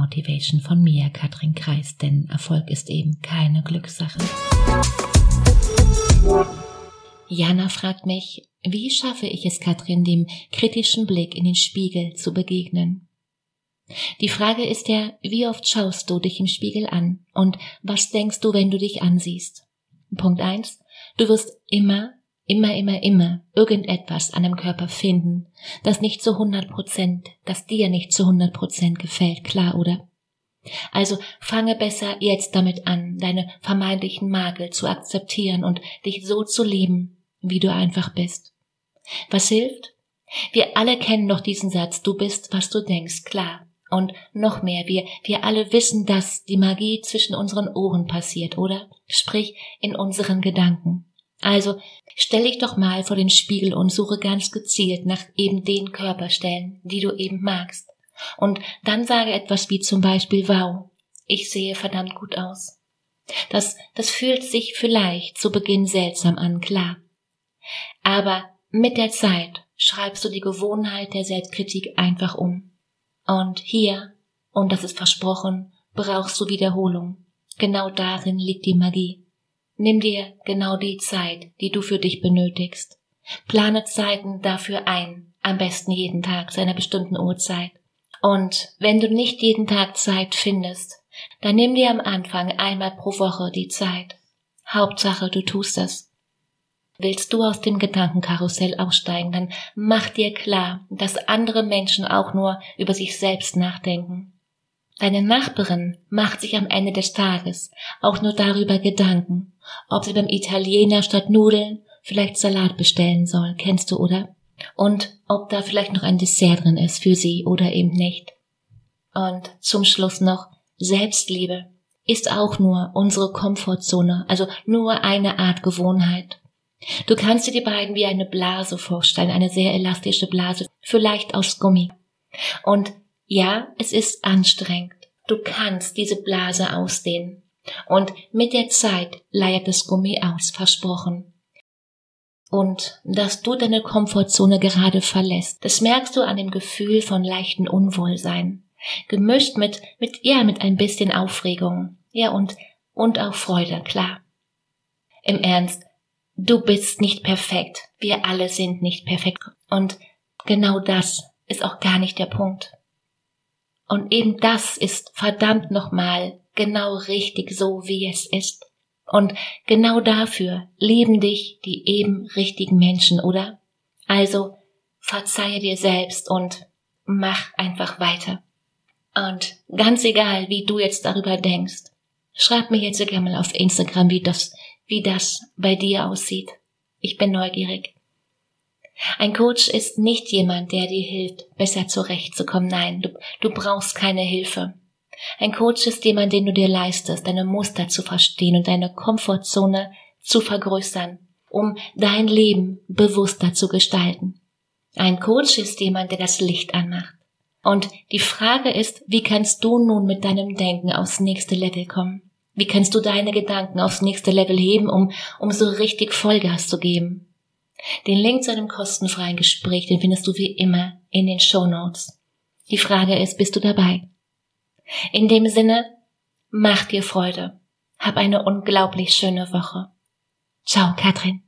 Motivation von mir, Katrin Kreis, denn Erfolg ist eben keine Glückssache. Jana fragt mich, wie schaffe ich es, Katrin, dem kritischen Blick in den Spiegel zu begegnen? Die Frage ist ja, wie oft schaust du dich im Spiegel an und was denkst du, wenn du dich ansiehst? Punkt eins: Du wirst immer, immer, immer, immer irgendetwas an dem Körper finden, das nicht zu 100 Prozent, das dir nicht zu 100 Prozent gefällt, klar, oder? Also fange besser jetzt damit an, deine vermeintlichen Makel zu akzeptieren und dich so zu lieben, wie du einfach bist. Was hilft? Wir alle kennen doch diesen Satz, du bist, was du denkst, klar. Und noch mehr, wir, wir alle wissen, dass die Magie zwischen unseren Ohren passiert, oder? Sprich, in unseren Gedanken. Also, stell dich doch mal vor den Spiegel und suche ganz gezielt nach eben den Körperstellen, die du eben magst. Und dann sage etwas wie zum Beispiel, wow, ich sehe verdammt gut aus. Das, das fühlt sich vielleicht zu Beginn seltsam an, klar. Aber mit der Zeit schreibst du die Gewohnheit der Selbstkritik einfach um. Und hier, und das ist versprochen, brauchst du Wiederholung. Genau darin liegt die Magie. Nimm dir genau die Zeit, die du für dich benötigst. Plane Zeiten dafür ein, am besten jeden Tag zu einer bestimmten Uhrzeit. Und wenn du nicht jeden Tag Zeit findest, dann nimm dir am Anfang einmal pro Woche die Zeit. Hauptsache, du tust es. Willst du aus dem Gedankenkarussell aussteigen, dann mach dir klar, dass andere Menschen auch nur über sich selbst nachdenken. Deine Nachbarin macht sich am Ende des Tages auch nur darüber Gedanken, ob sie beim Italiener statt Nudeln vielleicht Salat bestellen soll, kennst du, oder? Und ob da vielleicht noch ein Dessert drin ist für sie oder eben nicht. Und zum Schluss noch Selbstliebe ist auch nur unsere Komfortzone, also nur eine Art Gewohnheit. Du kannst dir die beiden wie eine Blase vorstellen, eine sehr elastische Blase, vielleicht aus Gummi. Und ja, es ist anstrengend. Du kannst diese Blase ausdehnen. Und mit der Zeit leiert das Gummi aus, versprochen. Und dass du deine Komfortzone gerade verlässt, das merkst du an dem Gefühl von leichten Unwohlsein. Gemischt mit, mit, ja, mit ein bisschen Aufregung. Ja, und, und auch Freude, klar. Im Ernst, du bist nicht perfekt. Wir alle sind nicht perfekt. Und genau das ist auch gar nicht der Punkt. Und eben das ist verdammt nochmal genau richtig so, wie es ist. Und genau dafür lieben dich die eben richtigen Menschen, oder? Also verzeihe dir selbst und mach einfach weiter. Und ganz egal, wie du jetzt darüber denkst, schreib mir jetzt gerne mal auf Instagram, wie das wie das bei dir aussieht. Ich bin neugierig. Ein Coach ist nicht jemand, der dir hilft, besser zurechtzukommen. Nein, du, du brauchst keine Hilfe. Ein Coach ist jemand, den du dir leistest, deine Muster zu verstehen und deine Komfortzone zu vergrößern, um dein Leben bewusster zu gestalten. Ein Coach ist jemand, der das Licht anmacht. Und die Frage ist, wie kannst du nun mit deinem Denken aufs nächste Level kommen? Wie kannst du deine Gedanken aufs nächste Level heben, um, um so richtig Vollgas zu geben? Den Link zu einem kostenfreien Gespräch, den findest du wie immer in den Show Notes. Die Frage ist, bist du dabei? In dem Sinne, mach dir Freude. Hab eine unglaublich schöne Woche. Ciao, Katrin.